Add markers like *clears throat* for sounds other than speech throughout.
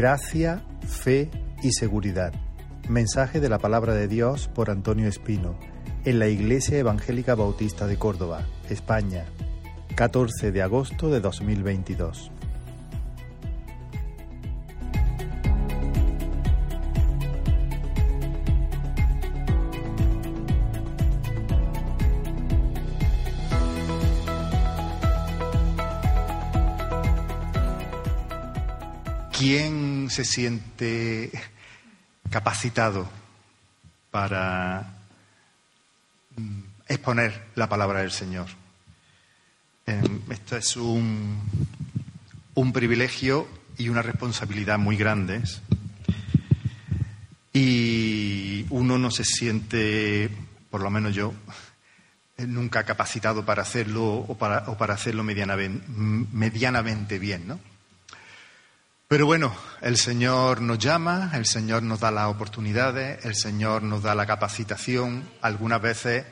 Gracia, fe y seguridad. Mensaje de la palabra de Dios por Antonio Espino, en la Iglesia Evangélica Bautista de Córdoba, España, 14 de agosto de 2022. Se siente capacitado para mm, exponer la palabra del Señor? Em, esto es un, un privilegio y una responsabilidad muy grandes. Y uno no se siente, por lo menos yo, nunca capacitado para hacerlo o para, hacerlo medianamente, medianamente bien, ¿no? Pero bueno, el Señor nos llama, el Señor nos da las oportunidades, el Señor nos da la capacitación, algunas veces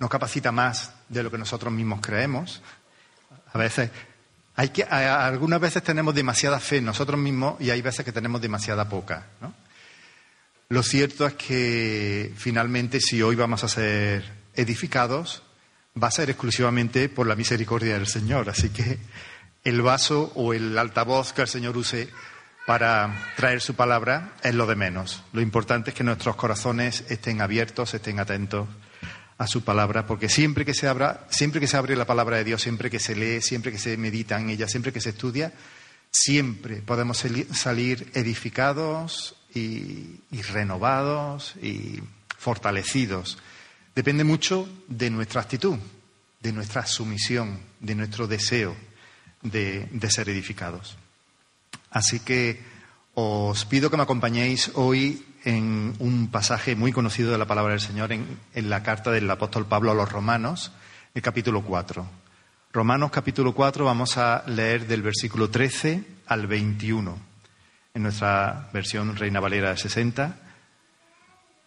nos capacita más de lo que nosotros mismos creemos. A veces, hay que, algunas veces tenemos demasiada fe en nosotros mismos y hay veces que tenemos demasiada poca. Lo cierto es que finalmente si hoy vamos a ser edificados, va a ser exclusivamente por la misericordia del Señor. Así que el vaso o el altavoz que el Señor use para traer su palabra es lo de menos. Lo importante es que nuestros corazones estén abiertos, estén atentos a su palabra, porque siempre que se abra, siempre que se abre la palabra de Dios, siempre que se lee, siempre que se medita en ella, siempre que se estudia, siempre podemos salir edificados y, y renovados y fortalecidos. Depende mucho de nuestra actitud, de nuestra sumisión, de nuestro deseo de, ser edificados. Así que os pido que me acompañéis hoy en un pasaje muy conocido de la palabra del Señor en, la carta del apóstol Pablo a los Romanos, el capítulo 4. Romanos capítulo 4 vamos a leer del versículo 13 al 21 en nuestra versión Reina Valera de 60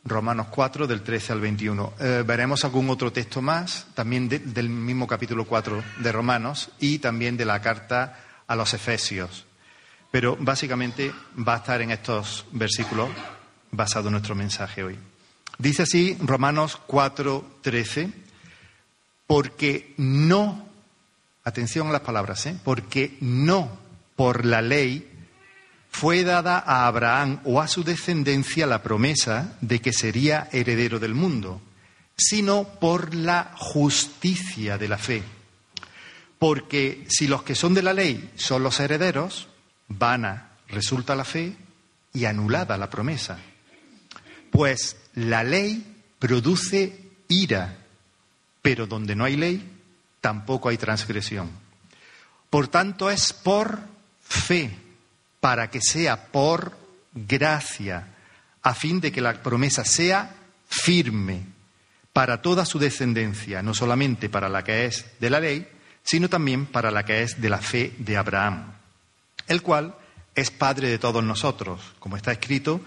Romanos 4, del 13 al 21. Eh, veremos algún otro texto más, también del mismo capítulo 4 de Romanos y también de la carta a los Efesios. Pero básicamente va a estar en estos versículos basado nuestro mensaje hoy. Dice así Romanos 4, 13, porque no, atención a las palabras, ¿eh? porque no por la ley fue dada a Abraham o a su descendencia la promesa de que sería heredero del mundo, sino por la justicia de la fe. Porque si los que son de la ley son los herederos, vana resulta la fe y anulada la promesa. Pues la ley produce ira, pero donde no hay ley, tampoco hay transgresión. Por tanto, es por fe para que sea por gracia, a fin de que la promesa sea firme para toda su descendencia, no solamente para la que es de la ley, sino también para la que es de la fe de Abraham, el cual es Padre de todos nosotros, como está escrito,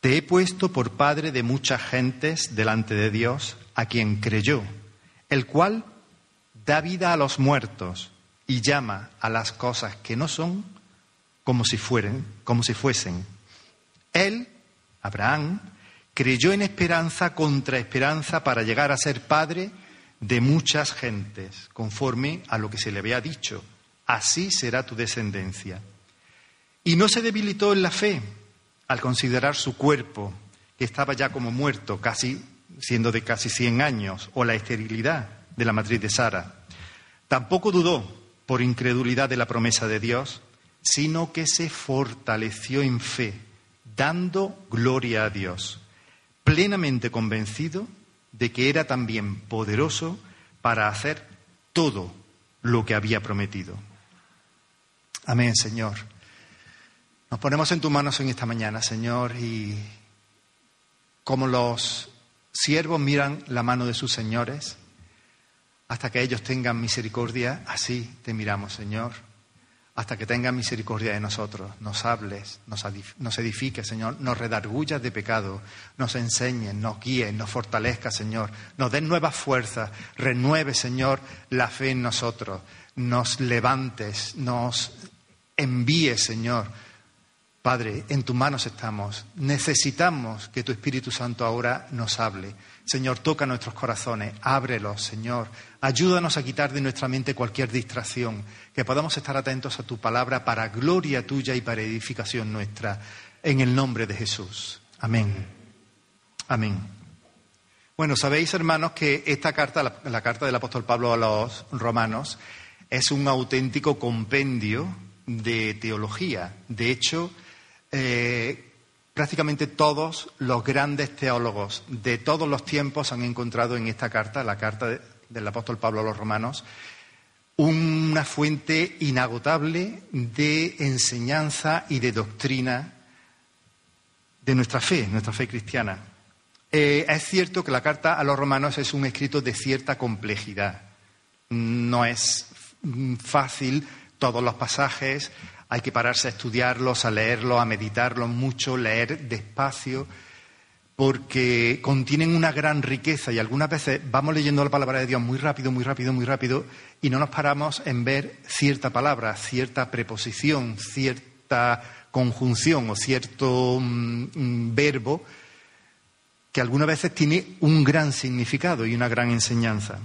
te he puesto por Padre de muchas gentes delante de Dios, a quien creyó, el cual da vida a los muertos y llama a las cosas que no son como si como si fuesen. Él, Abraham, creyó en esperanza contra esperanza para llegar a ser padre de muchas gentes, conforme a lo que se le había dicho. Así será tu descendencia. Y no se debilitó en la fe al considerar su cuerpo, que estaba ya como muerto, casi siendo de casi 100 años, o la esterilidad de la matriz de Sara. Tampoco dudó por incredulidad de la promesa de Dios, sino que se fortaleció en fe, dando gloria a Dios, plenamente convencido de que era también poderoso para hacer todo lo que había prometido. Amén, Señor. Nos ponemos en tus manos en esta mañana, Señor, y como los siervos miran la mano de sus señores, hasta que ellos tengan misericordia, así te miramos, Señor hasta que tengas misericordia de nosotros, nos hables, nos edifiques, Señor, nos redargullas de pecado, nos enseñes, nos guíes, nos fortalezca, Señor, nos den nuevas fuerzas, renueve, Señor, la fe en nosotros, nos levantes, nos envíes, Señor, Padre, en tus manos estamos. Necesitamos que tu Espíritu Santo ahora nos hable. Señor, toca nuestros corazones, ábrelos, Señor. Ayúdanos a quitar de nuestra mente cualquier distracción, que podamos estar atentos a tu palabra para gloria tuya y para edificación nuestra. En el nombre de Jesús. Amén. Amén. Bueno, sabéis, hermanos, que esta carta, la, carta del apóstol Pablo a los romanos, es un auténtico compendio de teología. De hecho, eh, prácticamente todos los grandes teólogos de todos los tiempos han encontrado en esta carta, la carta del apóstol Pablo a los romanos, una fuente inagotable de enseñanza y de doctrina de nuestra fe, nuestra fe cristiana. Eh, es cierto que la carta a los romanos es un escrito de cierta complejidad. No es fácil todos los pasajes, hay que pararse a estudiarlos, a leerlos, a meditarlos mucho, leer despacio, porque contienen una gran riqueza y algunas veces vamos leyendo la palabra de Dios muy rápido, muy rápido, muy rápido y no nos paramos en ver cierta palabra, cierta preposición, cierta conjunción o cierto mm, mm, verbo que algunas veces tiene un gran significado y una gran enseñanza.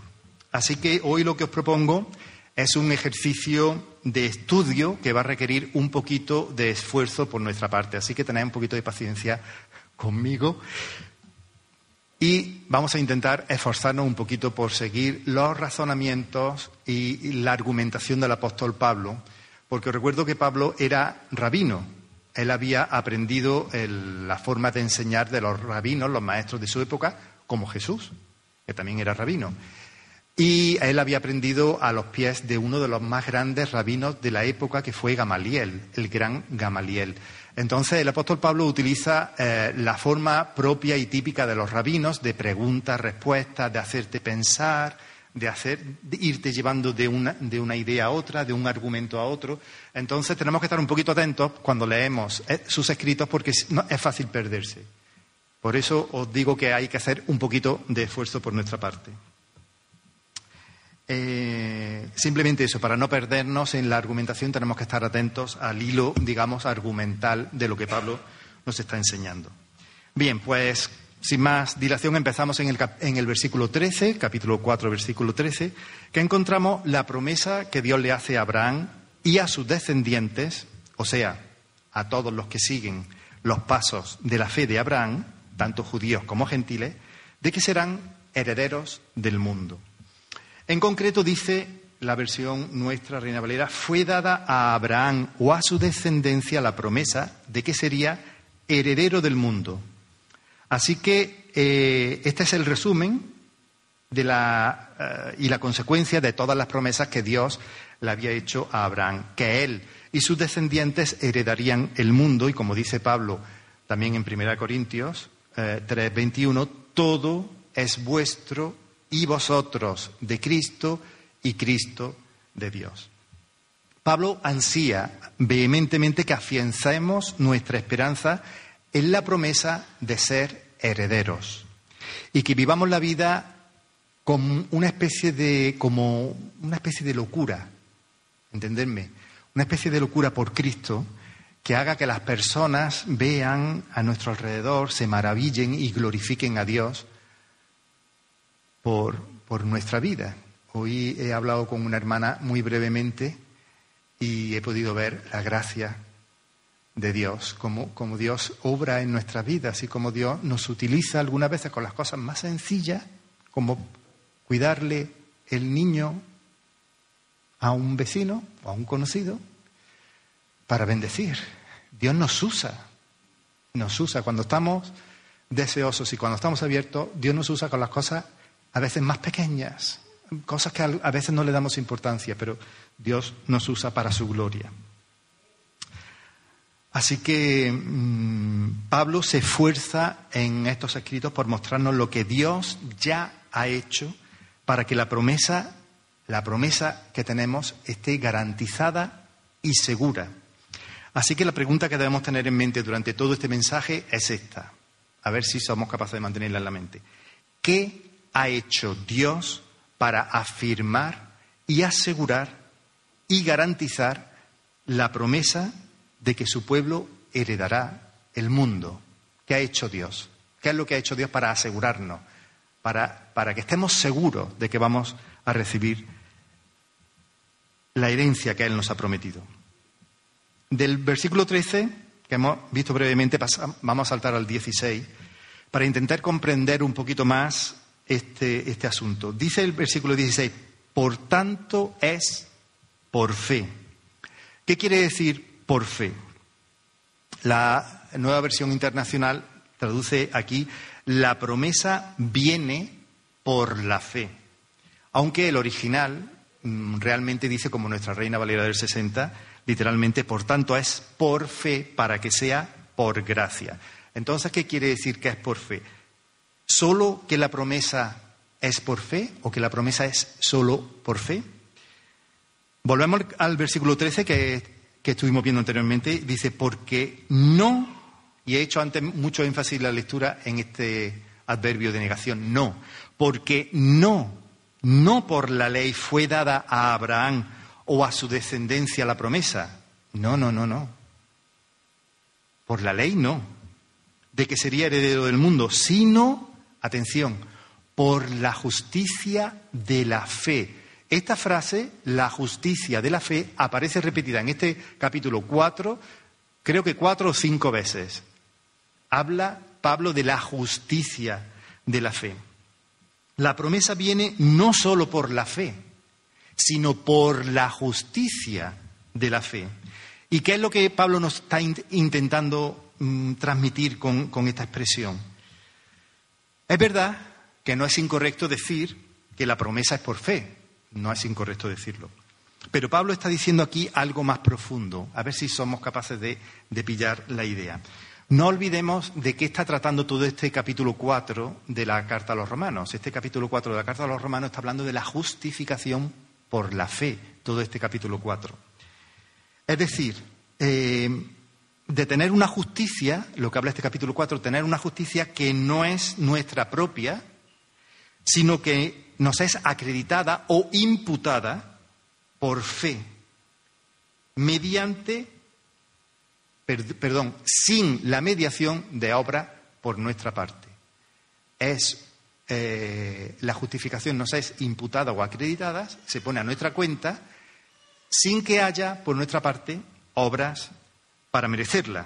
Así que hoy lo que os propongo es un ejercicio de estudio que va a requerir un poquito de esfuerzo por nuestra parte. Así que tened un poquito de paciencia conmigo. Y vamos a intentar esforzarnos un poquito por seguir los razonamientos y la argumentación del apóstol Pablo, porque recuerdo que Pablo era rabino. Él había aprendido la forma de enseñar de los rabinos, los maestros de su época, como Jesús, que también era rabino. Y él había aprendido a los pies de uno de los más grandes rabinos de la época, que fue Gamaliel, el gran Gamaliel. Entonces el apóstol Pablo utiliza eh, la forma propia y típica de los rabinos, de preguntas, respuestas, de hacerte pensar, de, hacer, irte llevando de una, de una, idea a otra, de un argumento a otro. Entonces tenemos que estar un poquito atentos cuando leemos eh, sus escritos porque es fácil perderse. Por eso os digo que hay que hacer un poquito de esfuerzo por nuestra parte. Eh, simplemente eso, para no perdernos en la argumentación tenemos que estar atentos al hilo, digamos, argumental de lo que Pablo nos está enseñando. Bien, pues sin más dilación empezamos en el, en el versículo 13, capítulo 4, versículo 13, que encontramos la promesa que Dios le hace a Abraham y a sus descendientes, o sea, a todos los que siguen los pasos de la fe de Abraham, tanto judíos como gentiles, de que serán herederos del mundo. En concreto dice la versión nuestra, Reina Valera, fue dada a Abraham o a su descendencia la promesa de que sería heredero del mundo. Así que eh, este es el resumen de la, eh, y la consecuencia de todas las promesas que Dios le había hecho a Abraham, que él y sus descendientes heredarían el mundo, y como dice Pablo también en 1 Corintios eh, 3:21, todo es vuestro y vosotros de Cristo y Cristo de Dios. Pablo ansía vehementemente que afiancemos nuestra esperanza en la promesa de ser herederos y que vivamos la vida como una especie de, como una especie de locura, entenderme, una especie de locura por Cristo que haga que las personas vean a nuestro alrededor, se maravillen y glorifiquen a Dios por, por nuestra vida. Hoy he hablado con una hermana muy brevemente y he podido ver la gracia de Dios, como, como Dios obra en nuestras vidas y como Dios nos utiliza algunas veces con las cosas más sencillas, como cuidarle el niño a un vecino o a un conocido, para bendecir. Dios nos usa, nos usa cuando estamos deseosos y cuando estamos abiertos, Dios nos usa con las cosas a veces más pequeñas, cosas que a veces no le damos importancia, pero Dios nos usa para su gloria. Así que mm, Pablo se esfuerza en estos escritos por mostrarnos lo que Dios ya ha hecho para que la promesa, la promesa que tenemos esté garantizada y segura. Así que la pregunta que debemos tener en mente durante todo este mensaje es esta. A ver si somos capaces de mantenerla en la mente. ¿Qué ha hecho Dios para afirmar y asegurar y garantizar la promesa de que su pueblo heredará el mundo. ¿Qué ha hecho Dios? ¿Qué es lo que ha hecho Dios para asegurarnos? Para, para que estemos seguros de que vamos a recibir la herencia que Él nos ha prometido. Del versículo 13, que hemos visto brevemente, vamos a saltar al 16, para intentar comprender un poquito más este, este asunto. Dice el versículo 16, por tanto es por fe. ¿Qué quiere decir por fe? La nueva versión internacional traduce aquí, la promesa viene por la fe. Aunque el original mm, realmente dice, como nuestra Reina Valera del 60, literalmente, por tanto, es por fe para que sea por gracia. Entonces, ¿qué quiere decir que es por fe? ¿Solo que la promesa es por fe o que la promesa es solo por fe? Volvemos al versículo 13 que, que estuvimos viendo anteriormente. Dice, porque no, y he hecho antes mucho énfasis en la lectura en este adverbio de negación, no, porque no, no por la ley fue dada a Abraham o a su descendencia la promesa. No, no, no, no. Por la ley no, de que sería heredero del mundo, sino, atención, por la justicia de la fe. Esta frase, la justicia de la fe, aparece repetida en este capítulo 4, creo que cuatro o cinco veces. Habla Pablo de la justicia de la fe. La promesa viene no solo por la fe, sino por la justicia de la fe. ¿Y qué es lo que Pablo nos está intentando mm, transmitir con, con esta expresión? Es verdad que no es incorrecto decir que la promesa es por fe, no es incorrecto decirlo. Pero Pablo está diciendo aquí algo más profundo, a ver si somos capaces de, de pillar la idea. No olvidemos de qué está tratando todo este capítulo 4 de la Carta a los Romanos. Este capítulo 4 de la Carta a los Romanos está hablando de la justificación por la fe, todo este capítulo 4. Es decir, eh, de tener una justicia, lo que habla este capítulo 4, tener una justicia que no es nuestra propia, sino que nos es acreditada o imputada por fe, mediante, perdón, sin la mediación de obra por nuestra parte. Es eh, la justificación nos es imputada o acreditada, se pone a nuestra cuenta, sin que haya, por nuestra parte, obras para merecerla.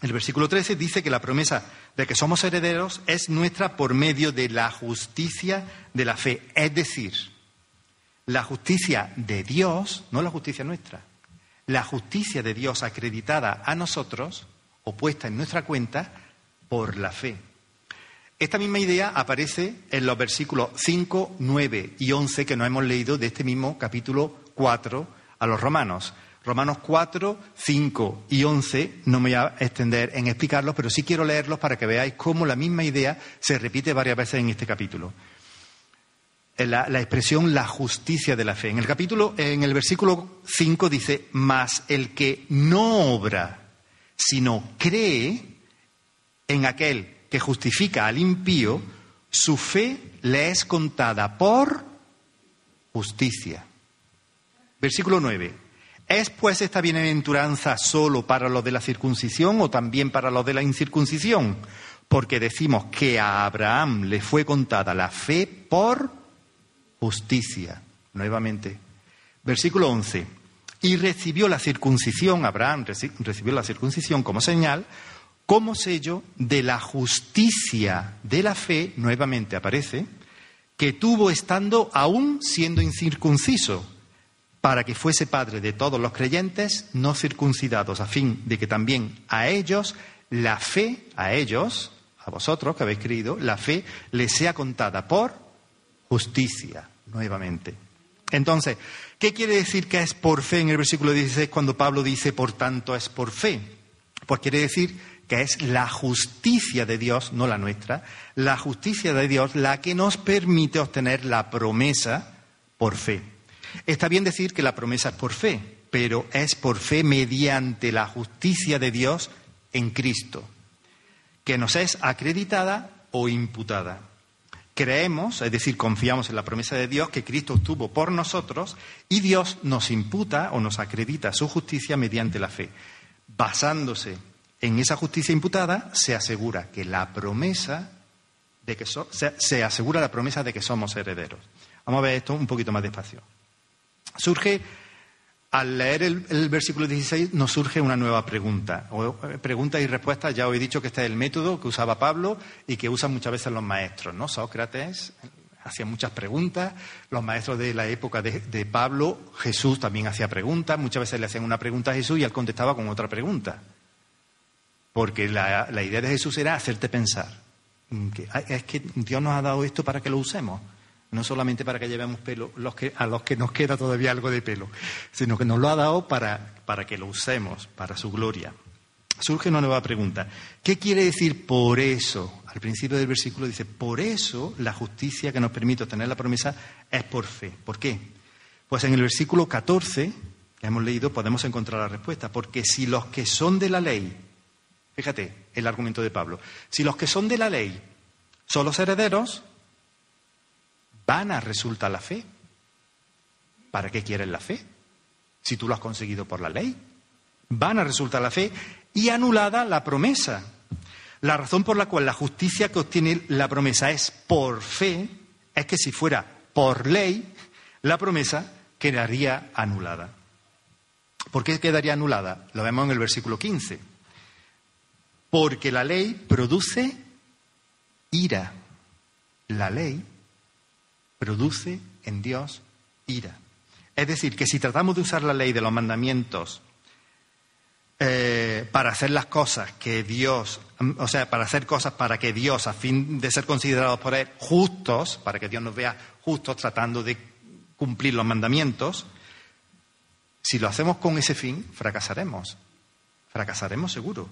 El versículo 13 dice que la promesa de que somos herederos es nuestra por medio de la justicia de la fe, es decir, la justicia de Dios, no la justicia nuestra, la justicia de Dios acreditada a nosotros o puesta en nuestra cuenta por la fe. Esta misma idea aparece en los versículos 5, 9 y 11 que nos hemos leído de este mismo capítulo 4 a los romanos. Romanos 4, 5 y 11, no me voy a extender en explicarlos, pero sí quiero leerlos para que veáis cómo la misma idea se repite varias veces en este capítulo. La, expresión la justicia de la fe. En el capítulo, en el versículo 5 dice, mas el que no obra, sino cree en aquel que justifica al impío, su fe le es contada por justicia. Versículo 9. ¿Es pues esta bienaventuranza solo para los de la circuncisión o también para los de la incircuncisión? Porque decimos que a Abraham le fue contada la fe por justicia. Nuevamente. Versículo 11. Y recibió la circuncisión, Abraham recibió la circuncisión como señal como sello de la justicia de la fe, nuevamente aparece, que tuvo estando aún siendo incircunciso, para que fuese padre de todos los creyentes no circuncidados, a fin de que también a ellos la fe, a ellos, a vosotros que habéis creído, la fe les sea contada por justicia, nuevamente. Entonces, ¿qué quiere decir que es por fe en el versículo 16 cuando Pablo dice, por tanto, es por fe? Pues quiere decir que es la justicia de Dios, no la nuestra, la justicia de Dios la que nos permite obtener la promesa por fe. Está bien decir que la promesa es por fe, pero es por fe mediante la justicia de Dios en Cristo, que nos es acreditada o imputada. Creemos, es decir, confiamos en la promesa de Dios que Cristo obtuvo por nosotros y Dios nos imputa o nos acredita su justicia mediante la fe. basándose en esa justicia imputada, se asegura que la promesa de que se, asegura la promesa de que somos herederos. Vamos a ver esto un poquito más despacio. Surge, al leer el, versículo 16, nos surge una nueva pregunta. Eh, pregunta y respuesta, ya os he dicho que este es el método que usaba Pablo y que usan muchas veces los maestros, ¿no? Sócrates hacía muchas preguntas, los maestros de la época de, de Pablo, Jesús también hacía preguntas, muchas veces le hacían una pregunta a Jesús y él contestaba con otra pregunta. Porque la, idea de Jesús era hacerte pensar. Que, es que Dios nos ha dado esto para que lo usemos. No solamente para que llevemos pelo los que, a los que nos queda todavía algo de pelo, sino que nos lo ha dado para, para que lo usemos, para su gloria. Surge una nueva pregunta. ¿Qué quiere decir por eso? Al principio del versículo dice, por eso la justicia que nos permite obtener la promesa es por fe. ¿Por qué? Pues en el versículo 14 que hemos leído podemos encontrar la respuesta. Porque si los que son de la ley Fíjate el argumento de Pablo. Si los que son de la ley son los herederos, vana resulta la fe. ¿Para qué quieren la fe? Si tú lo has conseguido por la ley. Vana resulta la fe y anulada la promesa. La razón por la cual la justicia que obtiene la promesa es por fe es que si fuera por ley, la promesa quedaría anulada. ¿Por qué quedaría anulada? Lo vemos en el versículo 15 porque la ley produce ira. La ley produce en Dios ira. Es decir, que si tratamos de usar la ley de los mandamientos eh, para hacer las cosas que Dios, o sea, para hacer cosas para que Dios, a fin de ser considerados por Él justos, para que Dios nos vea justos tratando de cumplir los mandamientos, si lo hacemos con ese fin, fracasaremos. Fracasaremos seguro.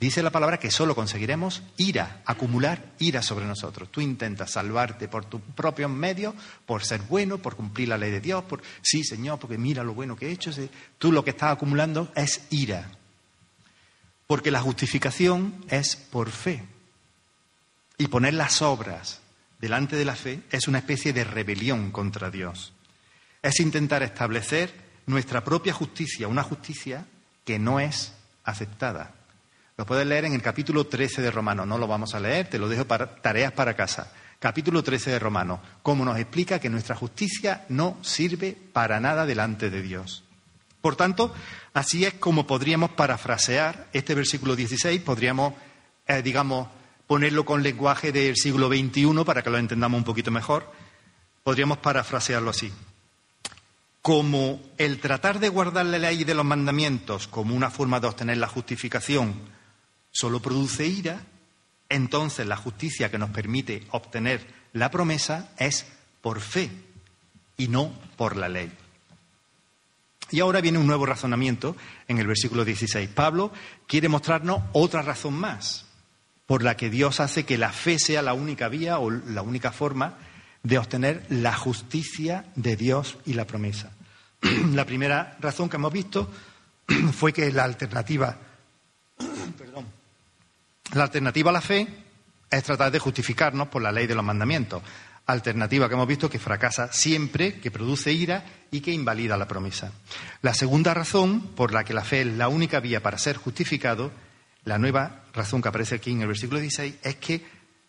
Dice la palabra que solo conseguiremos ira, acumular ira sobre nosotros. Tú intentas salvarte por tus propios medios, por ser bueno, por cumplir la ley de Dios, por sí, Señor, porque mira lo bueno que he hecho. Tú lo que estás acumulando es ira. Porque la justificación es por fe. Y poner las obras delante de la fe es una especie de rebelión contra Dios. Es intentar establecer nuestra propia justicia, una justicia que no es aceptada. Lo puedes leer en el capítulo 13 de Romano. No lo vamos a leer, te lo dejo para tareas para casa. Capítulo 13 de Romano. Cómo nos explica que nuestra justicia no sirve para nada delante de Dios. Por tanto, así es como podríamos parafrasear este versículo 16, podríamos, eh, digamos, ponerlo con lenguaje del siglo XXI para que lo entendamos un poquito mejor. Podríamos parafrasearlo así. Como el tratar de guardar la ley de los mandamientos como una forma de obtener la justificación solo produce ira, entonces la justicia que nos permite obtener la promesa es por fe y no por la ley. Y ahora viene un nuevo razonamiento en el versículo 16. Pablo quiere mostrarnos otra razón más por la que Dios hace que la fe sea la única vía o la única forma de obtener la justicia de Dios y la promesa. *clears throat* La primera razón que hemos visto *clears throat* fue que la alternativa la alternativa a la fe es tratar de justificarnos por la ley de los mandamientos. Alternativa que hemos visto que fracasa siempre, que produce ira y que invalida la promesa. La segunda razón por la que la fe es la única vía para ser justificado, la nueva razón que aparece aquí en el versículo 16, es que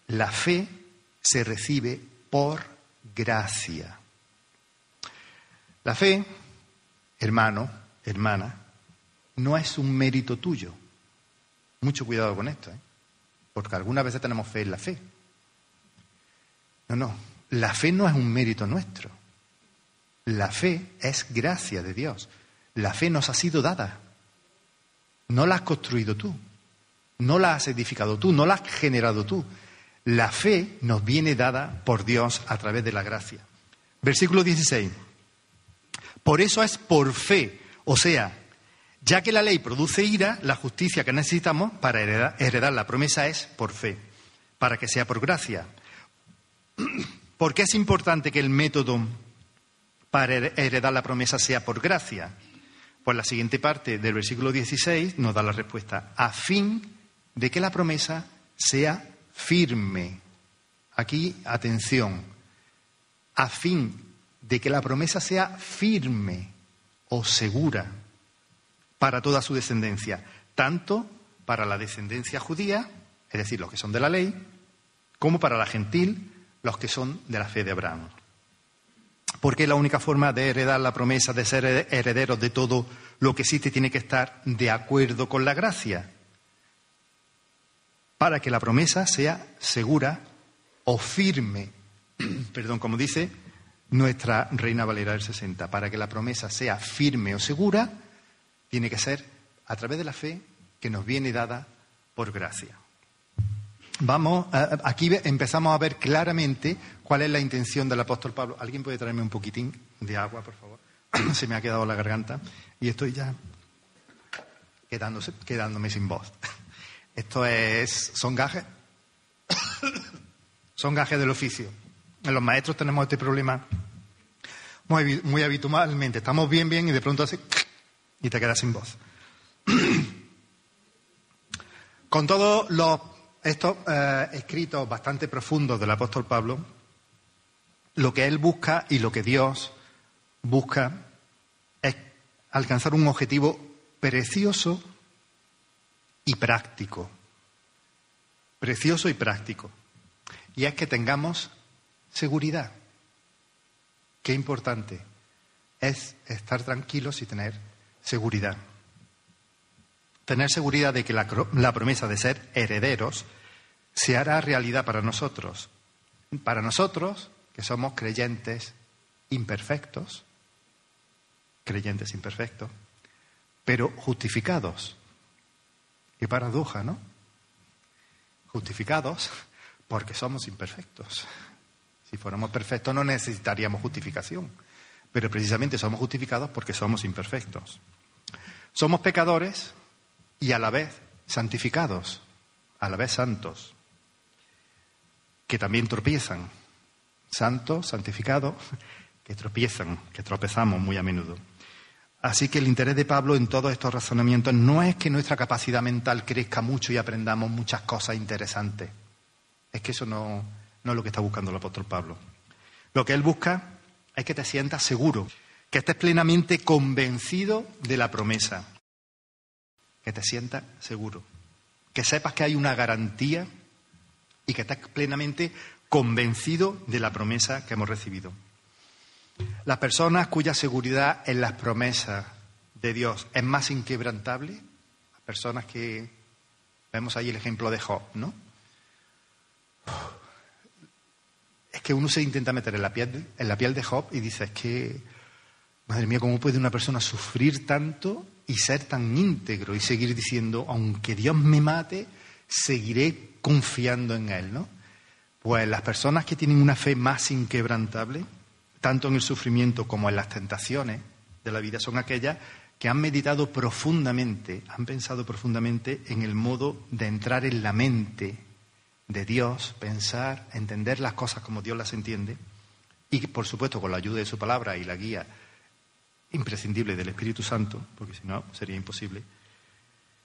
la fe se recibe por gracia. La fe, hermano, hermana, no es un mérito tuyo. Mucho cuidado con esto. ¿eh? Porque algunas veces tenemos fe en la fe. No, no, la fe no es un mérito nuestro. La fe es gracia de Dios. La fe nos ha sido dada. No la has construido tú. No la has edificado tú. No la has generado tú. La fe nos viene dada por Dios a través de la gracia. Versículo 16. Por eso es por fe. O sea, ya que la ley produce ira, la justicia que necesitamos para heredar, la promesa es por fe, para que sea por gracia. *clears throat* ¿Por qué es importante que el método para heredar la promesa sea por gracia? Pues la siguiente parte del versículo 16 nos da la respuesta, a fin de que la promesa sea firme. Aquí, atención, a fin de que la promesa sea firme o segura. Para toda su descendencia, tanto para la descendencia judía, es decir, los que son de la ley, como para la gentil, los que son de la fe de Abraham. Porque la única forma de heredar la promesa, de ser herederos de todo lo que existe, tiene que estar de acuerdo con la gracia, para que la promesa sea segura o firme. *clears throat* Perdón, como dice nuestra Reina Valera del 60, para que la promesa sea firme o segura, tiene que ser a través de la fe que nos viene dada por gracia. Vamos, aquí empezamos a ver claramente cuál es la intención del apóstol Pablo. ¿Alguien puede traerme un poquitín de agua, por favor? *coughs* Se me ha quedado la garganta y estoy ya quedándome sin voz. *laughs* Esto es, son gajes, *coughs* son gajes del oficio. En los maestros tenemos este problema muy, muy habitualmente. Estamos bien, bien y de pronto así y te quedas sin voz. *clears throat* Con todos estos eh, escritos bastante profundos del apóstol Pablo, lo que él busca y lo que Dios busca es alcanzar un objetivo precioso y práctico. Precioso y práctico. Y es que tengamos seguridad. Qué importante es estar tranquilos y tener seguridad tener seguridad de que la, promesa de ser herederos se hará realidad para nosotros. Para nosotros, que somos creyentes imperfectos, creyentes imperfectos, pero justificados. Qué paradoja, ¿no? Justificados porque somos imperfectos. Si fuéramos perfectos no necesitaríamos justificación, pero precisamente somos justificados porque somos imperfectos. Somos pecadores y a la vez santificados, a la vez santos, que también tropiezan, santos, santificados, que tropiezan, que tropezamos muy a menudo. Así que el interés de Pablo en todos estos razonamientos no es que nuestra capacidad mental crezca mucho y aprendamos muchas cosas interesantes. Es que eso no, no es lo que está buscando el apóstol Pablo. Lo que él busca es que te sientas seguro, que estés plenamente convencido de la promesa, que te sientas seguro, que sepas que hay una garantía y que estés plenamente convencido de la promesa que hemos recibido. Las personas cuya seguridad en las promesas de Dios es más inquebrantable, las personas que vemos ahí el ejemplo de Job, ¿no? Es que uno se intenta meter en la piel, en la piel de Job y dice, es que, madre mía, ¿cómo puede una persona sufrir tanto y ser tan íntegro y seguir diciendo, aunque Dios me mate, seguiré confiando en Él, ¿no? Pues las personas que tienen una fe más inquebrantable, tanto en el sufrimiento como en las tentaciones de la vida, son aquellas que han meditado profundamente, han pensado profundamente en el modo de entrar en la mente de Dios, pensar, entender las cosas como Dios las entiende, y por supuesto con la ayuda de su palabra y la guía imprescindible del Espíritu Santo, porque si no sería imposible.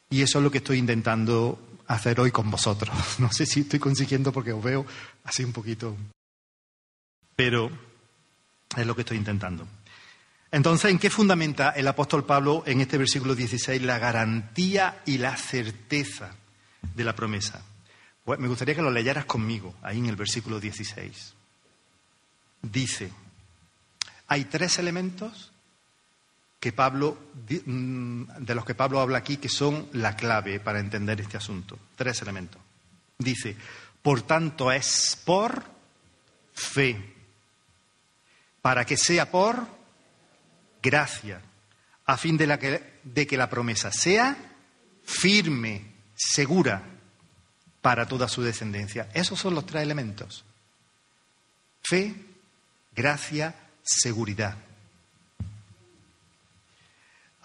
Y eso es lo que estoy intentando hacer hoy con vosotros. *laughs* No sé si estoy consiguiendo porque os veo así un poquito, pero es lo que estoy intentando. Entonces, ¿en qué fundamenta el apóstol Pablo en este versículo 16 la garantía y la certeza de la promesa? Me gustaría que lo leyeras conmigo, ahí en el versículo 16. Dice, hay tres elementos que mm, de los que Pablo habla aquí, que son la clave para entender este asunto. Tres elementos. Dice, por tanto es por fe, para que sea por gracia, a fin de, que, de que la promesa sea firme, segura para toda su descendencia. Esos son los tres elementos. Fe, gracia, seguridad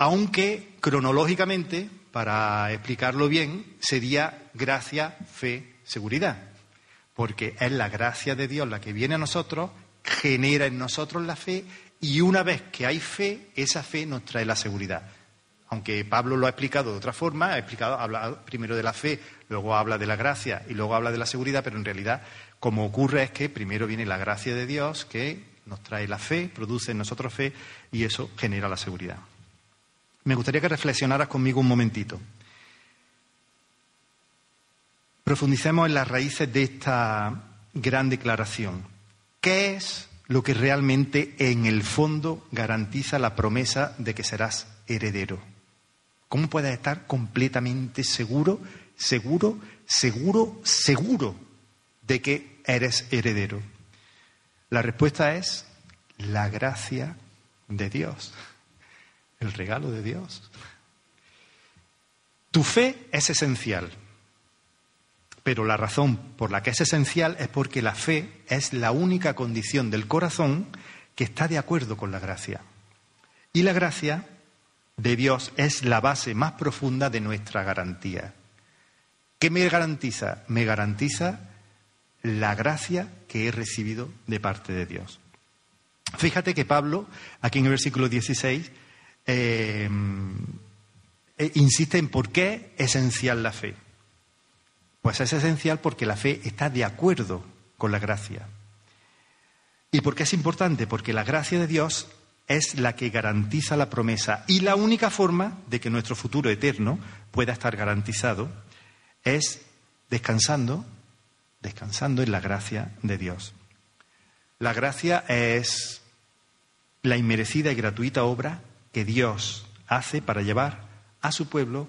aunque cronológicamente, para explicarlo bien, sería gracia, fe, seguridad, porque es la gracia de Dios la que viene a nosotros, genera en nosotros la fe y una vez que hay fe, esa fe nos trae la seguridad. Aunque Pablo lo ha explicado de otra forma, ha explicado, habla primero de la fe, luego habla de la gracia y luego habla de la seguridad, pero en realidad como ocurre es que primero viene la gracia de Dios que nos trae la fe, produce en nosotros fe y eso genera la seguridad. Me gustaría que reflexionaras conmigo un momentito. Profundicemos en las raíces de esta gran declaración. ¿Qué es lo que realmente en el fondo garantiza la promesa de que serás heredero? ¿Cómo puedes estar completamente seguro, seguro, seguro, seguro de que eres heredero? La respuesta es la gracia de Dios, el regalo de Dios. Tu fe es esencial, pero la razón por la que es esencial es porque la fe es la única condición del corazón que está de acuerdo con la gracia. Y la gracia de Dios es la base más profunda de nuestra garantía. ¿Qué me garantiza? Me garantiza la gracia que he recibido de parte de Dios. Fíjate que Pablo, aquí en el versículo 16, eh, eh, insiste en por qué es esencial la fe. Pues es esencial porque la fe está de acuerdo con la gracia. ¿Y por qué es importante? Porque la gracia de Dios es la que garantiza la promesa y la única forma de que nuestro futuro eterno pueda estar garantizado es descansando, descansando en la gracia de Dios. La gracia es la inmerecida y gratuita obra que Dios hace para llevar a su pueblo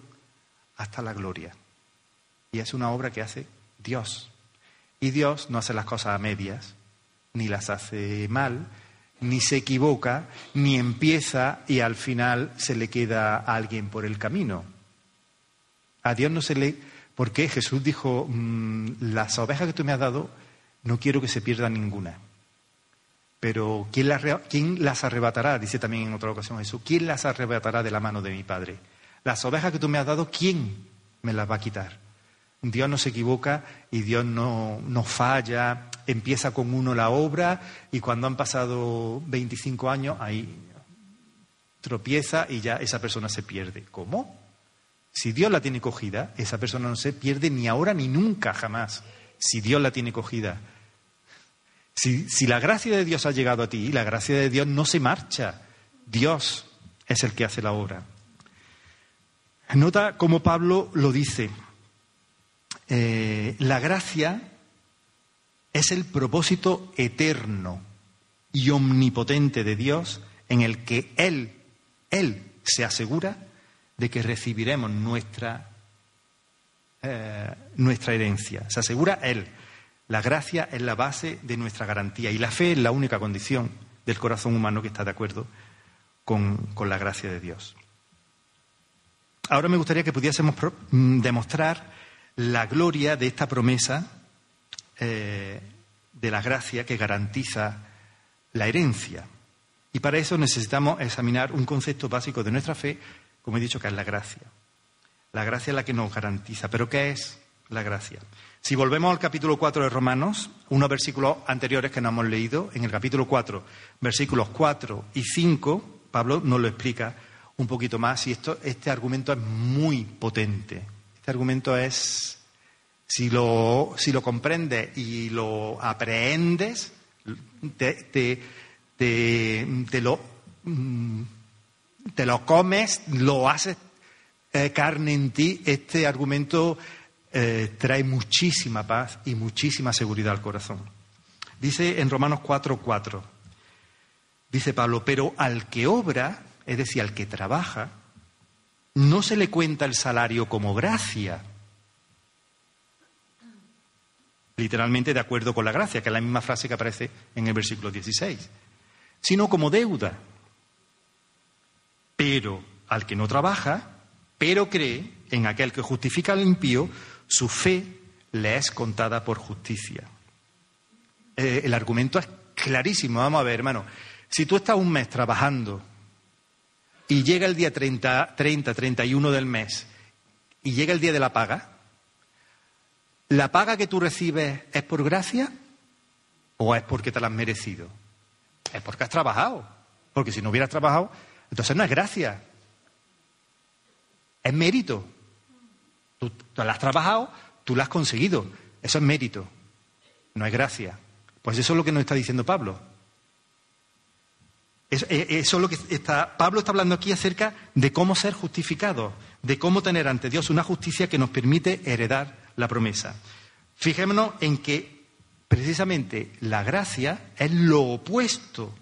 hasta la gloria. Y es una obra que hace Dios. Y Dios no hace las cosas a medias, ni las hace mal, ni se equivoca, ni empieza y al final se le queda a alguien por el camino. A Dios no se le... Porque Jesús dijo, mm, las ovejas que tú me has dado, no quiero que se pierda ninguna. Pero ¿quién las, ¿quién las arrebatará? Dice también en otra ocasión Jesús, ¿quién las arrebatará de la mano de mi Padre? Las ovejas que tú me has dado, ¿quién me las va a quitar? Dios no se equivoca y Dios no, no falla, empieza con uno la obra y cuando han pasado 25 años, ahí tropieza y ya esa persona se pierde. ¿Cómo? Si Dios la tiene cogida, esa persona no se pierde ni ahora ni nunca, jamás. Si Dios la tiene cogida. Si, si la gracia de Dios ha llegado a ti, la gracia de Dios no se marcha. Dios es el que hace la obra. Nota cómo Pablo lo dice. Eh, la gracia es el propósito eterno y omnipotente de Dios en el que Él, Él se asegura de que recibiremos nuestra, eh, nuestra herencia. Se asegura Él. La gracia es la base de nuestra garantía y la fe es la única condición del corazón humano que está de acuerdo con, con la gracia de Dios. Ahora me gustaría que pudiésemos mm, demostrar la gloria de esta promesa eh, de la gracia que garantiza la herencia. Y para eso necesitamos examinar un concepto básico de nuestra fe, como he dicho, que es la gracia. La gracia es la que nos garantiza. ¿Pero qué es la gracia? Si volvemos al capítulo 4 de Romanos, unos versículos anteriores que no hemos leído, en el capítulo 4, versículos 4 y 5, Pablo nos lo explica un poquito más y esto, este argumento es muy potente. Este argumento es, si lo, si lo comprendes y lo aprehendes, te, lo, mm, te lo comes, lo haces eh, carne en ti, este argumento eh, trae muchísima paz y muchísima seguridad al corazón. Dice en Romanos 4:4, dice Pablo, pero al que obra, es decir, al que trabaja, no se le cuenta el salario como gracia, literalmente de acuerdo con la gracia, que es la misma frase que aparece en el versículo 16, sino como deuda. Pero al que no trabaja, pero cree en aquel que justifica al impío, su fe le es contada por justicia. Eh, el argumento es clarísimo. Vamos a ver, hermano. Si tú estás un mes trabajando y llega el día 30, 30, 31 del mes y llega el día de la paga, ¿la paga que tú recibes es por gracia o es porque te la has merecido? Es porque has trabajado. Porque si no hubieras trabajado, entonces no es gracia. Es mérito. Tú, la has trabajado, tú la has conseguido. Eso es mérito. No es gracia. Pues eso es lo que nos está diciendo Pablo. Eso, es lo que está. Pablo está hablando aquí acerca de cómo ser justificados, de cómo tener ante Dios una justicia que nos permite heredar la promesa. Fijémonos en que precisamente la gracia es lo opuesto.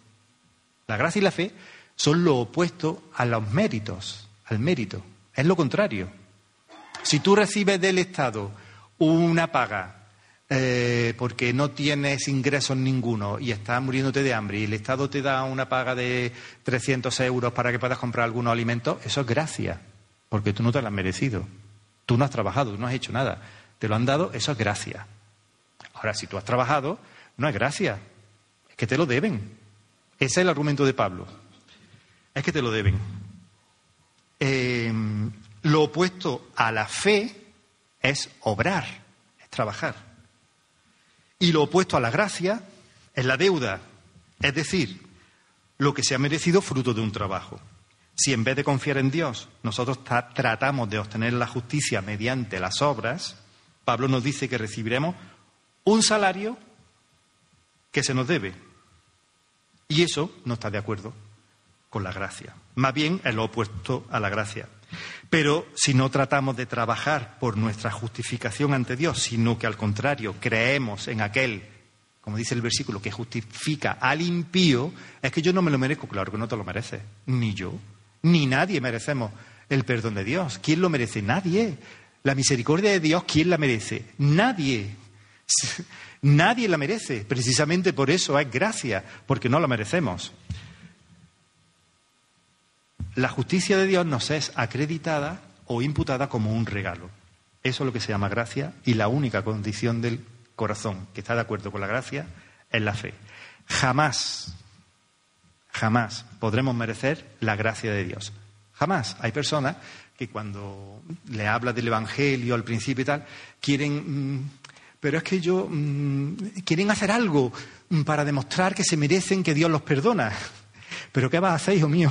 La gracia y la fe son lo opuesto a los méritos, al mérito. Es lo contrario. Si tú recibes del Estado una paga eh, porque no tienes ingresos ninguno y estás muriéndote de hambre y el Estado te da una paga de 300 euros para que puedas comprar algunos alimentos, eso es gracia, porque tú no te lo has merecido. Tú no has trabajado, tú no has hecho nada. Te lo han dado, eso es gracia. Ahora, si tú has trabajado, no es gracia, es que te lo deben. Ese es el argumento de Pablo. Es que te lo deben. Eh, lo opuesto a la fe es obrar, es trabajar. Y lo opuesto a la gracia es la deuda, es decir, lo que se ha merecido fruto de un trabajo. Si en vez de confiar en Dios nosotros tratamos de obtener la justicia mediante las obras, Pablo nos dice que recibiremos un salario que se nos debe. Y eso no está de acuerdo con la gracia. Más bien es lo opuesto a la gracia. Pero si no tratamos de trabajar por nuestra justificación ante Dios, sino que al contrario creemos en aquel, como dice el versículo, que justifica al impío, es que yo no me lo merezco. Claro que no te lo mereces, ni yo, ni nadie merecemos el perdón de Dios. ¿Quién lo merece? Nadie. La misericordia de Dios, ¿quién la merece? Nadie. *laughs* Nadie la merece. Precisamente por eso es gracia, porque no la merecemos la justicia de Dios nos es acreditada o imputada como un regalo. Eso es lo que se llama gracia y la única condición del corazón que está de acuerdo con la gracia es la fe. Jamás, jamás podremos merecer la gracia de Dios. Jamás. Hay personas que cuando le habla del Evangelio al principio y tal, quieren, mm, pero es que yo, mm, quieren hacer algo para demostrar que se merecen que Dios los perdona. *laughs* Pero ¿qué vas a hacer, hijo mío?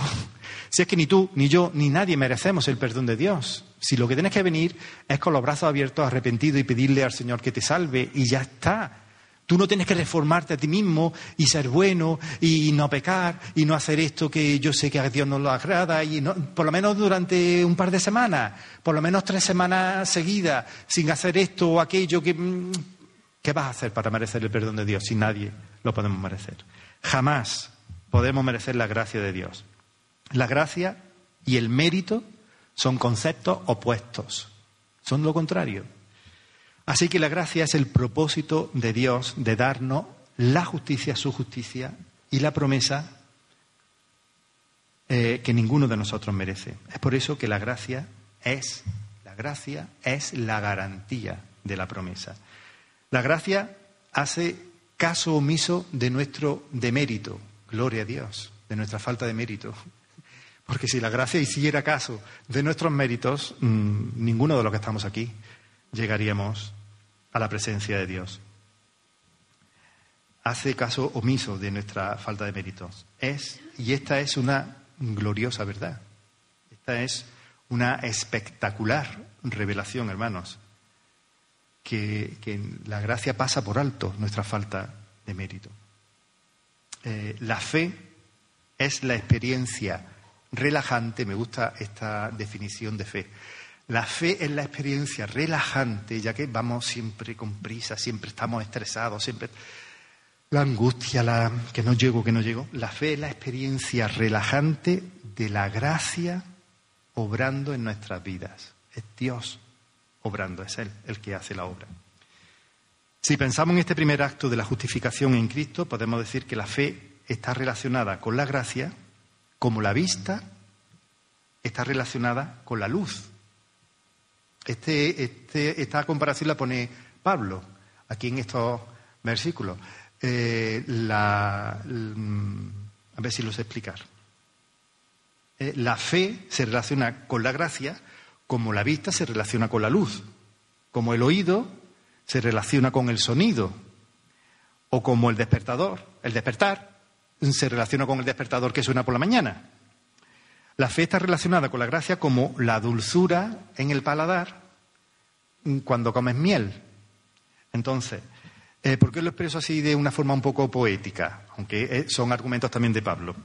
Si es que ni tú, ni yo, ni nadie merecemos el perdón de Dios. Si lo que tienes que venir es con los brazos abiertos, arrepentido y pedirle al Señor que te salve y ya está. Tú no tienes que reformarte a ti mismo y ser bueno y no pecar y no hacer esto que yo sé que a Dios no lo agrada y por lo menos durante un par de semanas, por lo menos tres semanas seguidas, sin hacer esto o aquello que... Mm, ¿Qué vas a hacer para merecer el perdón de Dios si nadie lo podemos merecer? Jamás podemos merecer la gracia de Dios. La gracia y el mérito son conceptos opuestos, son lo contrario. Así que la gracia es el propósito de Dios de darnos la justicia, su justicia y la promesa eh, que ninguno de nosotros merece. Es por eso que la gracia es, la gracia es la garantía de la promesa. La gracia hace caso omiso de nuestro demérito, gloria a Dios, de nuestra falta de mérito. Porque si la gracia hiciera caso de nuestros méritos, mm, ninguno de los que estamos aquí llegaríamos a la presencia de Dios. Hace caso omiso de nuestra falta de méritos. Es, y esta es una gloriosa verdad. Esta es una espectacular revelación, hermanos, que, la gracia pasa por alto nuestra falta de mérito. Eh, la fe es la experiencia relajante, me gusta esta definición de fe. La fe es la experiencia relajante, ya que vamos siempre con prisa, siempre estamos estresados, siempre la angustia, la que no llego, que no llego. La fe es la experiencia relajante de la gracia obrando en nuestras vidas. Es Dios obrando, es Él el que hace la obra. Si pensamos en este primer acto de la justificación en Cristo, podemos decir que la fe está relacionada con la gracia como la vista está relacionada con la luz. Este, este, esta comparación la pone Pablo aquí en estos versículos. Eh, mm, a ver si lo sé explicar. Eh, la fe se relaciona con la gracia como la vista se relaciona con la luz, como el oído se relaciona con el sonido, o como el despertador, el despertar se relaciona con el despertador que suena por la mañana. La fe está relacionada con la gracia como la dulzura en el paladar cuando comes miel. Entonces, eh, ¿por qué lo expreso así de una forma un poco poética? Aunque eh, son argumentos también de Pablo.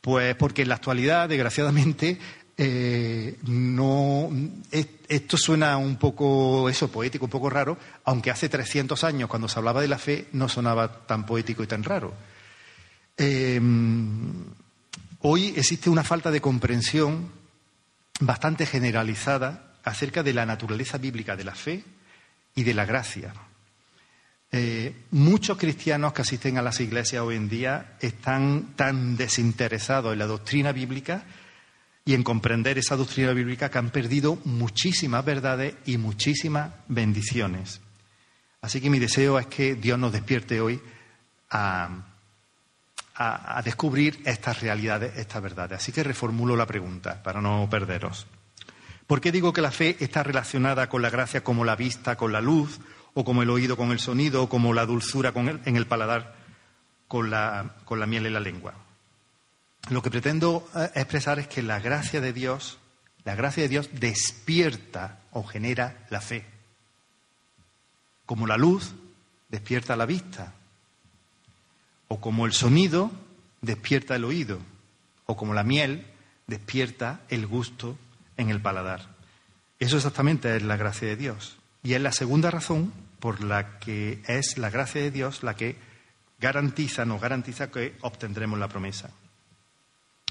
Pues porque en la actualidad, desgraciadamente, eh, no, esto suena un poco eso poético, un poco raro, aunque hace 300 años, cuando se hablaba de la fe, no sonaba tan poético y tan raro. Em, hoy existe una falta de comprensión bastante generalizada acerca de la naturaleza bíblica de la fe y de la gracia. Eh, muchos cristianos que asisten a las iglesias hoy en día están tan desinteresados en la doctrina bíblica y en comprender esa doctrina bíblica que han perdido muchísimas verdades y muchísimas bendiciones. Así que mi deseo es que Dios nos despierte hoy a, a, descubrir estas realidades, estas verdades. Así que reformulo la pregunta para no perderos. ¿Por qué digo que la fe está relacionada con la gracia como la vista con la luz, o como el oído con el sonido, o como la dulzura en el paladar con la, miel en la lengua? Lo que pretendo eh, expresar es que la gracia de Dios, la gracia de Dios despierta o genera la fe. Como la luz despierta la vista, o como el sonido despierta el oído, o como la miel despierta el gusto en el paladar. Eso exactamente es la gracia de Dios. Y es la segunda razón por la que es la gracia de Dios la que garantiza, nos garantiza que obtendremos la promesa.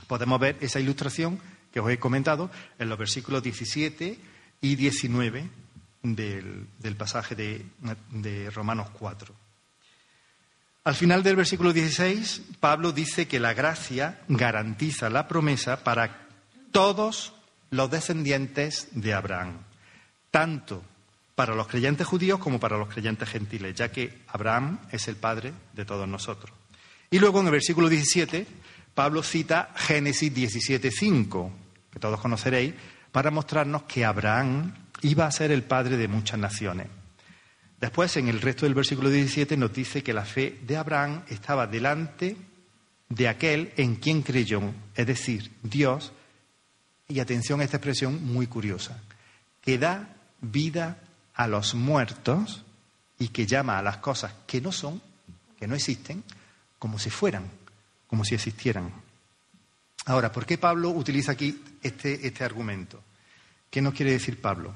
Podemos ver esa ilustración que os he comentado en los versículos 17 y 19 del, pasaje de, de Romanos 4. Al final del versículo 16, Pablo dice que la gracia garantiza la promesa para todos los descendientes de Abraham, tanto para los creyentes judíos como para los creyentes gentiles, ya que Abraham es el padre de todos nosotros. Y luego en el versículo 17, Pablo cita Génesis 17.5, que todos conoceréis, para mostrarnos que Abraham iba a ser el padre de muchas naciones. Después, en el resto del versículo 17, nos dice que la fe de Abraham estaba delante de aquel en quien creyó, es decir, Dios, y atención a esta expresión muy curiosa, que da vida a los muertos y que llama a las cosas que no son, que no existen, como si fueran, como si existieran. Ahora, ¿por qué Pablo utiliza aquí este, este argumento? ¿Qué nos quiere decir Pablo?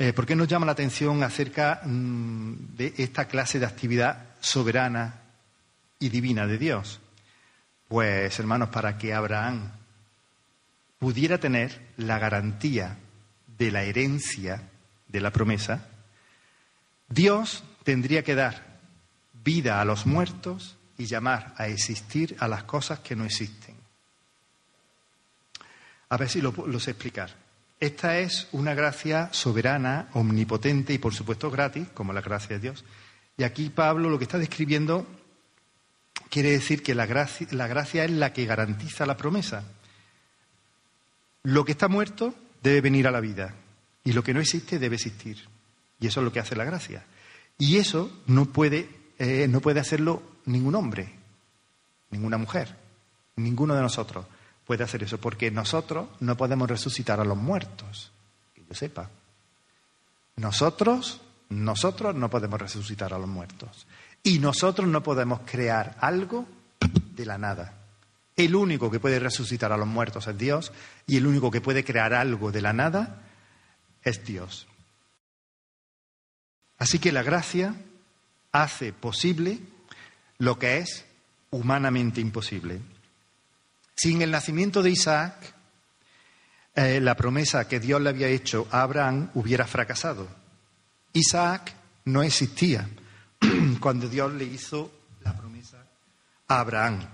Eh, ¿Por qué nos llama la atención acerca mm, de esta clase de actividad soberana y divina de Dios? Pues, hermanos, para que Abraham pudiera tener la garantía de la herencia de la promesa, Dios tendría que dar vida a los muertos y llamar a existir a las cosas que no existen. A ver si lo, sé explicar. Esta es una gracia soberana, omnipotente y por supuesto gratis, como la gracia de Dios. Y aquí Pablo lo que está describiendo quiere decir que la gracia, es la que garantiza la promesa. Lo que está muerto debe venir a la vida y lo que no existe debe existir. Y eso es lo que hace la gracia. Y eso no puede, eh, no puede hacerlo ningún hombre, ninguna mujer, ninguno de nosotros puede hacer eso, porque nosotros no podemos resucitar a los muertos, que yo sepa. Nosotros, nosotros no podemos resucitar a los muertos. Y nosotros no podemos crear algo de la nada. El único que puede resucitar a los muertos es Dios y el único que puede crear algo de la nada es Dios. Así que la gracia hace posible lo que es humanamente imposible. Sin el nacimiento de Isaac, eh, la promesa que Dios le había hecho a Abraham hubiera fracasado. Isaac no existía *clears throat* cuando Dios le hizo la promesa a Abraham.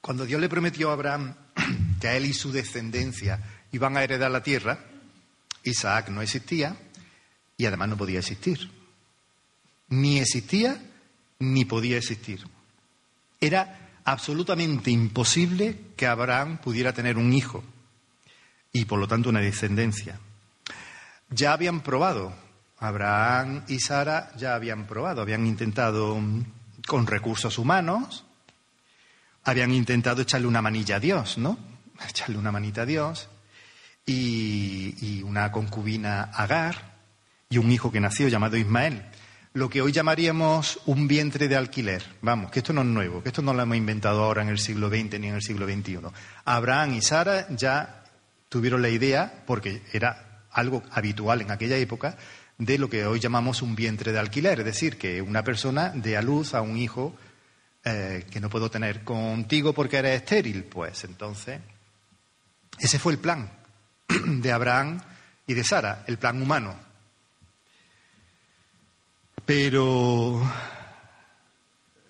Cuando Dios le prometió a Abraham *clears throat* que a él y su descendencia iban a heredar la tierra, Isaac no existía y además no podía existir. Ni existía ni podía existir. Era absolutamente imposible que Abraham pudiera tener un hijo y por lo tanto una descendencia. Ya habían probado, Abraham y Sara ya habían probado, habían intentado con recursos humanos, habían intentado echarle una manilla a Dios, ¿no? *laughs* Echarle una manita a Dios y, una concubina Agar y un hijo que nació llamado Ismael. Lo que hoy llamaríamos un vientre de alquiler. Vamos, que esto no es nuevo, que esto no lo hemos inventado ahora en el siglo XX ni en el siglo XXI. Abraham y Sara ya tuvieron la idea, porque era algo habitual en aquella época, de lo que hoy llamamos un vientre de alquiler, es decir, que una persona dé a luz a un hijo eh, que no puedo tener contigo porque eres estéril. Pues entonces, ese fue el plan *clears throat* de Abraham y de Sara, el plan humano. Pero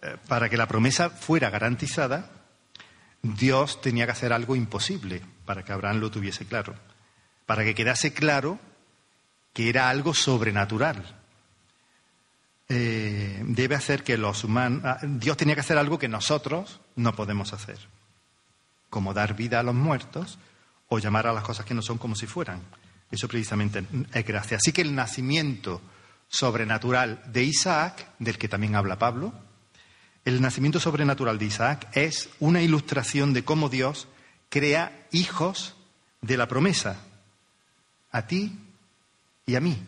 eh, para que la promesa fuera garantizada, Dios tenía que hacer algo imposible para que Abraham lo tuviese claro, para que quedase claro que era algo sobrenatural. Eh, debe hacer que los humanos. Ah, Dios tenía que hacer algo que nosotros no podemos hacer, como dar vida a los muertos o llamar a las cosas que no son como si fueran. Eso precisamente es gracia. Así que el nacimiento sobrenatural de Isaac, del que también habla Pablo, el nacimiento sobrenatural de Isaac es una ilustración de cómo Dios crea hijos de la promesa, a ti y a mí.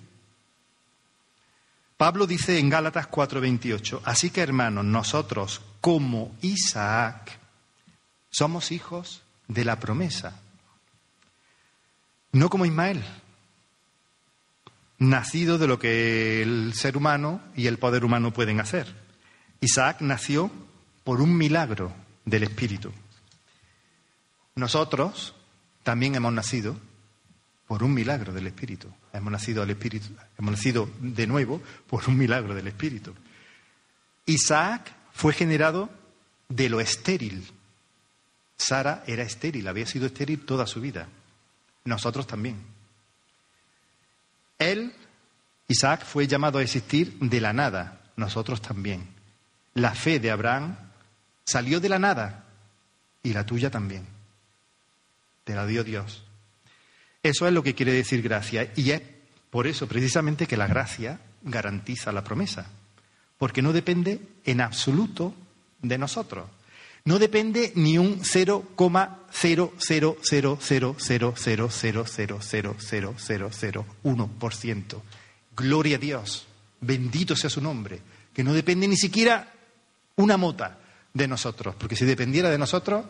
Pablo dice en Gálatas 4:28, así que hermanos, nosotros como Isaac somos hijos de la promesa, no como Ismael, nacido de lo que el ser humano y el poder humano pueden hacer. Isaac nació por un milagro del Espíritu. Nosotros también hemos nacido por un milagro del Espíritu. Hemos nacido al Espíritu, hemos nacido de nuevo por un milagro del Espíritu. Isaac fue generado de lo estéril. Sara era estéril, había sido estéril toda su vida. Nosotros también. Él, Isaac, fue llamado a existir de la nada, nosotros también. La fe de Abraham salió de la nada y la tuya también. Te la dio Dios. Eso es lo que quiere decir gracia. Y es por eso precisamente que la gracia garantiza la promesa. Porque no depende en absoluto de nosotros. No depende ni un 0,0000000000001%. Gloria a Dios. Bendito sea su nombre. Que no depende ni siquiera una mota de nosotros. Porque si dependiera de nosotros,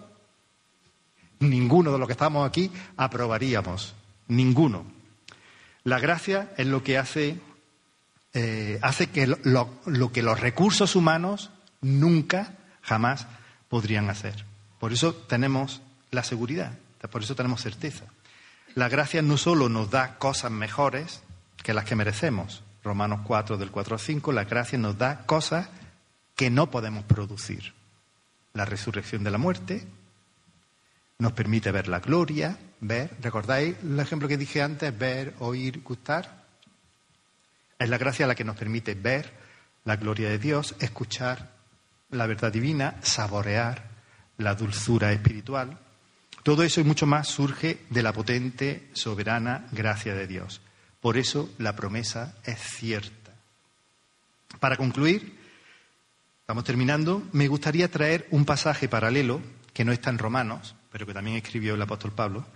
ninguno de los que estamos aquí aprobaríamos Ninguno. La gracia es lo que hace, eh, hace que lo, que los recursos humanos nunca, jamás podrían hacer. Por eso tenemos la seguridad, por eso tenemos certeza. La gracia no solo nos da cosas mejores que las que merecemos, Romanos 4 del 4 al 5, la gracia nos da cosas que no podemos producir. La resurrección de la muerte nos permite ver la gloria, ver, ¿recordáis el ejemplo que dije antes? Ver, oír, gustar. Es la gracia la que nos permite ver la gloria de Dios, escuchar la verdad divina, saborear la dulzura espiritual. Todo eso y mucho más surge de la potente, soberana gracia de Dios. Por eso la promesa es cierta. Para concluir, estamos terminando, me gustaría traer un pasaje paralelo que no está en Romanos, pero que también escribió el apóstol Pablo,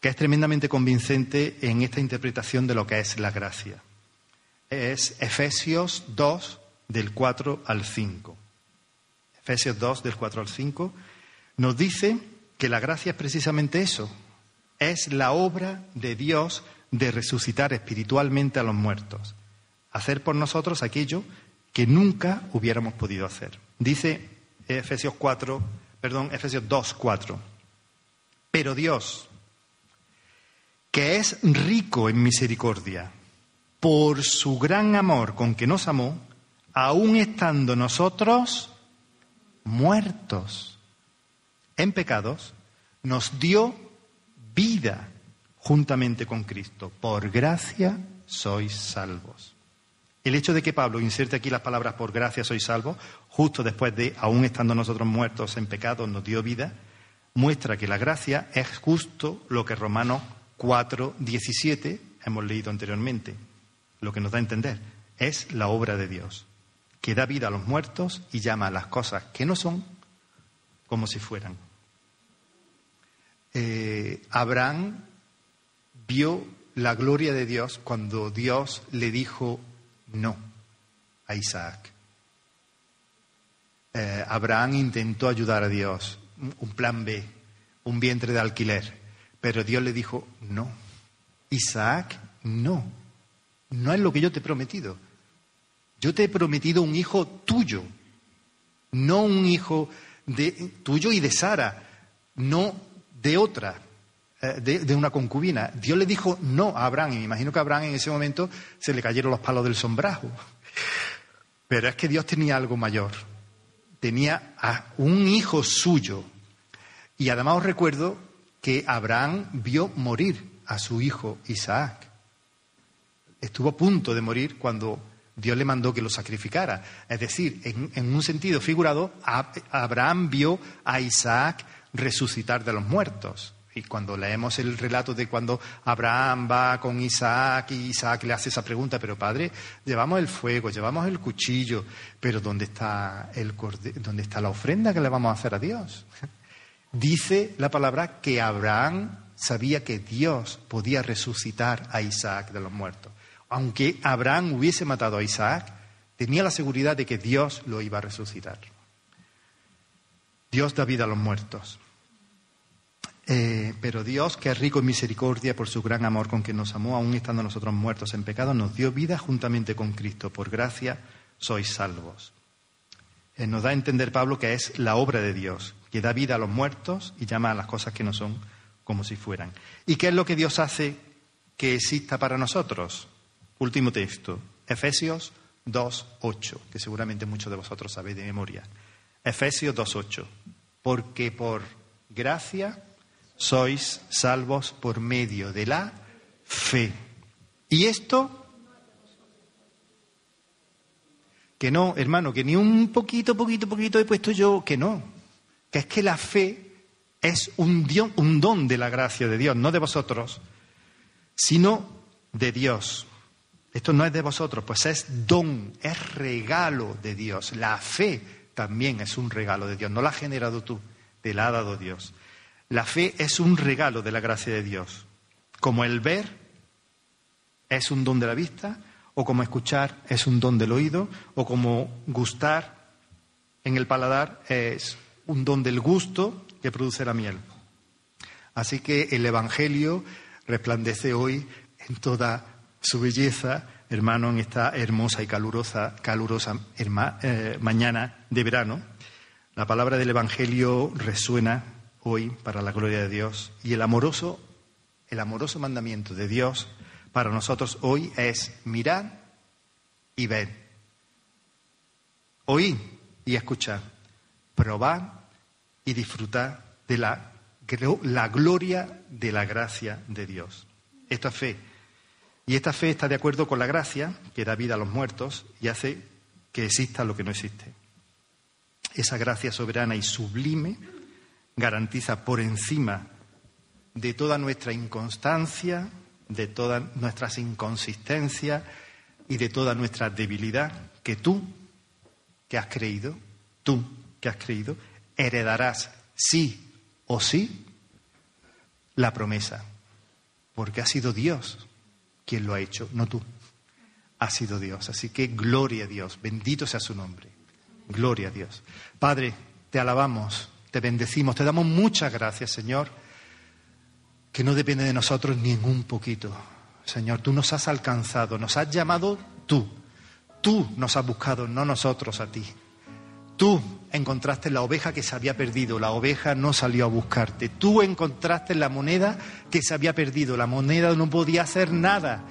que es tremendamente convincente en esta interpretación de lo que es la gracia. Es Efesios 2, del 4 al 5. Efesios 2, del 4 al 5, nos dice que la gracia es precisamente eso, es la obra de Dios de resucitar espiritualmente a los muertos, hacer por nosotros aquello que nunca hubiéramos podido hacer. Dice Efesios 4, perdón, Efesios 2, 4. Pero Dios, que es rico en misericordia, por su gran amor con que nos amó, aun estando nosotros muertos en pecados, nos dio vida juntamente con Cristo. Por gracia sois salvos. El hecho de que Pablo inserte aquí las palabras por gracia sois salvos, justo después de, aun estando nosotros muertos en pecados, nos dio vida, muestra que la gracia es justo lo que Romanos 4, 17 hemos leído anteriormente. Lo que nos da a entender es la obra de Dios, que da vida a los muertos y llama a las cosas que no son como si fueran. Eh, Abraham vio la gloria de Dios cuando Dios le dijo no. a Isaac. Eh, Abraham intentó ayudar a Dios, un plan B, un vientre de alquiler, pero Dios le dijo, no, Isaac, no, no es lo que yo te he prometido. Yo te he prometido un hijo tuyo, no un hijo de, tuyo y de Sara, no de otra, eh, de, una concubina. Dios le dijo no a Abraham, y me imagino que a Abraham en ese momento se le cayeron los palos del sombrajo. Pero es que Dios tenía algo mayor tenía un hijo suyo. Y además os recuerdo que Abraham vio morir a su hijo Isaac. Estuvo a punto de morir cuando Dios le mandó que lo sacrificara. Es decir, en, un sentido figurado, Abraham vio a Isaac resucitar de los muertos. Y cuando leemos el relato de cuando Abraham va con Isaac y Isaac le hace esa pregunta, pero padre, llevamos el fuego, llevamos el cuchillo, pero ¿dónde está, el ¿dónde está la ofrenda que le vamos a hacer a Dios? *laughs* Dice la palabra que Abraham sabía que Dios podía resucitar a Isaac de los muertos. Aunque Abraham hubiese matado a Isaac, tenía la seguridad de que Dios lo iba a resucitar. Dios da vida a los muertos. Eh, pero Dios, que es rico en misericordia por su gran amor con que nos amó, aún estando nosotros muertos en pecado, nos dio vida juntamente con Cristo. Por gracia sois salvos. Eh, nos da a entender Pablo que es la obra de Dios, que da vida a los muertos y llama a las cosas que no son como si fueran. ¿Y qué es lo que Dios hace que exista para nosotros? Último texto, Efesios 2.8, que seguramente muchos de vosotros sabéis de memoria. Efesios 2.8. Porque por gracia sois salvos por medio de la fe. ¿Y esto? Que no, hermano, que ni un poquito, poquito, poquito he puesto yo, que no. Que es que la fe es un, un don de la gracia de Dios, no de vosotros, sino de Dios. Esto no es de vosotros, pues es don, es regalo de Dios. La fe también es un regalo de Dios, no la has generado tú, te la ha dado Dios. La fe es un regalo de la gracia de Dios, como el ver es un don de la vista, o como escuchar es un don del oído, o como gustar en el paladar es un don del gusto que produce la miel. Así que el Evangelio resplandece hoy en toda su belleza, hermano, en esta hermosa y calurosa, calurosa eh, mañana de verano. La palabra del Evangelio resuena hoy para la gloria de Dios. Y el amoroso, el amoroso mandamiento de Dios para nosotros hoy es mirar y ver. Oír y escuchar. Probar y disfrutar de la, la gloria de la gracia de Dios. Esta fe. Y esta fe está de acuerdo con la gracia que da vida a los muertos y hace que exista lo que no existe. Esa gracia soberana y sublime garantiza por encima de toda nuestra inconstancia, de todas nuestras inconsistencias y de toda nuestra debilidad, que tú, que has creído, tú, que has creído, heredarás sí o sí la promesa, porque ha sido Dios quien lo ha hecho, no tú. Ha sido Dios. Así que gloria a Dios, bendito sea su nombre. Gloria a Dios. Padre, te alabamos te bendecimos, te damos muchas gracias, Señor, que no depende de nosotros ni en un poquito. Señor, tú nos has alcanzado, nos has llamado tú. Tú nos has buscado, no nosotros a ti. Tú encontraste la oveja que se había perdido, la oveja no salió a buscarte. Tú encontraste la moneda que se había perdido, la moneda no podía hacer nada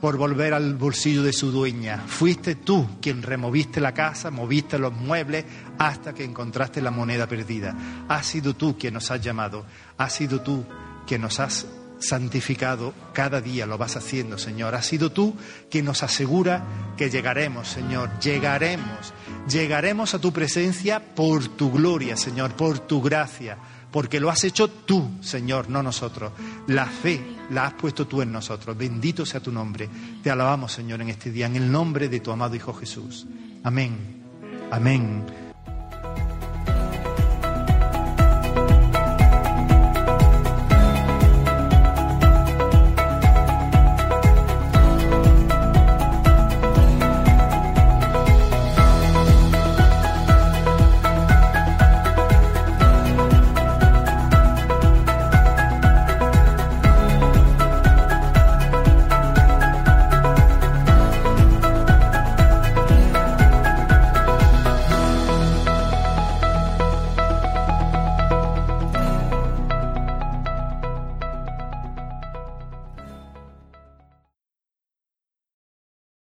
por volver al bolsillo de su dueña. Fuiste tú quien removiste la casa, moviste los muebles hasta que encontraste la moneda perdida. Has sido tú quien nos has llamado. Has sido tú quien nos has santificado. Cada día lo vas haciendo, Señor. Has sido tú quien nos asegura que llegaremos, Señor. Llegaremos. Llegaremos a tu presencia por tu gloria, Señor, por tu gracia porque lo has hecho tú, Señor, no nosotros. La fe la has puesto tú en nosotros. Bendito sea tu nombre. Te alabamos, Señor, en este día, en el nombre de tu amado Hijo Jesús. Amén. Amén.